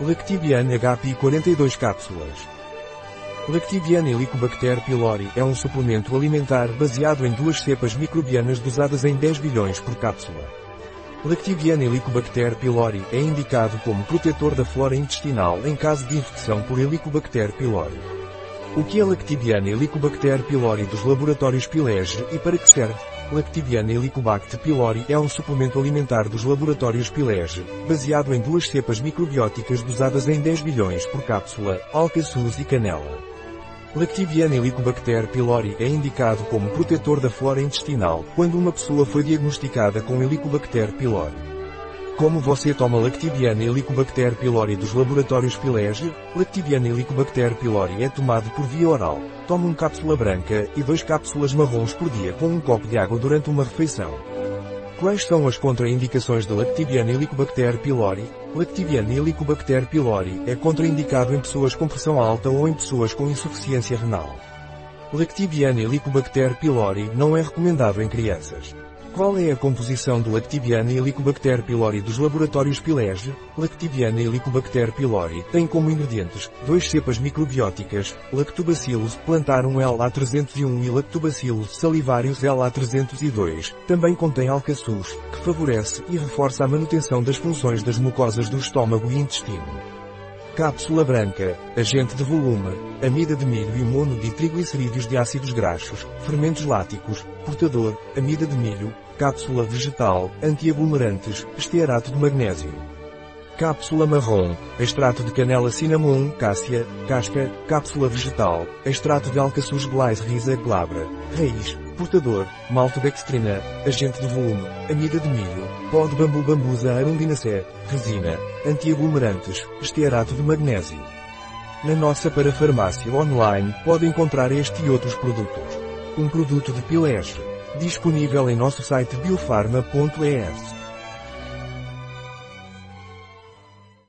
Lactibian HPI 42 cápsulas. Lactibian Helicobacter pylori é um suplemento alimentar baseado em duas cepas microbianas dosadas em 10 bilhões por cápsula. Lactibian Helicobacter pylori é indicado como protetor da flora intestinal em caso de infecção por Helicobacter pylori. O que é Lactibian Helicobacter pylori dos laboratórios Pilege e para que serve? Lactibiana Helicobacter pylori é um suplemento alimentar dos laboratórios Pilege, baseado em duas cepas microbióticas dosadas em 10 bilhões por cápsula, alcaçuz e canela. Lactibiana Helicobacter pylori é indicado como protetor da flora intestinal quando uma pessoa foi diagnosticada com Helicobacter pylori. Como você toma Lactibiana Helicobacter pylori dos laboratórios Pilege, Lactibiana Helicobacter pylori é tomado por via oral. Tome uma cápsula branca e duas cápsulas marrons por dia com um copo de água durante uma refeição. Quais são as contraindicações da Lactibiana Helicobacter pylori? Lactibiana Helicobacter pylori é contraindicado em pessoas com pressão alta ou em pessoas com insuficiência renal. Lactibiana Helicobacter pylori não é recomendado em crianças. Qual é a composição do Lactibiana Helicobacter pylori dos laboratórios Pilege? Lactibiana Helicobacter pylori tem como ingredientes duas cepas microbióticas, Lactobacillus plantarum LA301 e Lactobacillus salivarius LA302. Também contém alcaçuz, que favorece e reforça a manutenção das funções das mucosas do estômago e intestino. Cápsula branca, agente de volume, amida de milho e mono de triglicerídeos de ácidos graxos, fermentos láticos, portador, amida de milho, cápsula vegetal, antiaglomerantes, estearato de magnésio. Cápsula marrom, extrato de canela cinnamon, cássia, casca, cápsula vegetal, extrato de alcaçuz glycyrrhiza glabra, raiz, portador, maltodextrina, agente de volume, amida de milho, pó de bambu bambusa arundinacea, resina, antiaglomerantes, estearato de magnésio. Na nossa parafarmácia online pode encontrar este e outros produtos. Um produto de Pilege. Disponível em nosso site biofarma.es.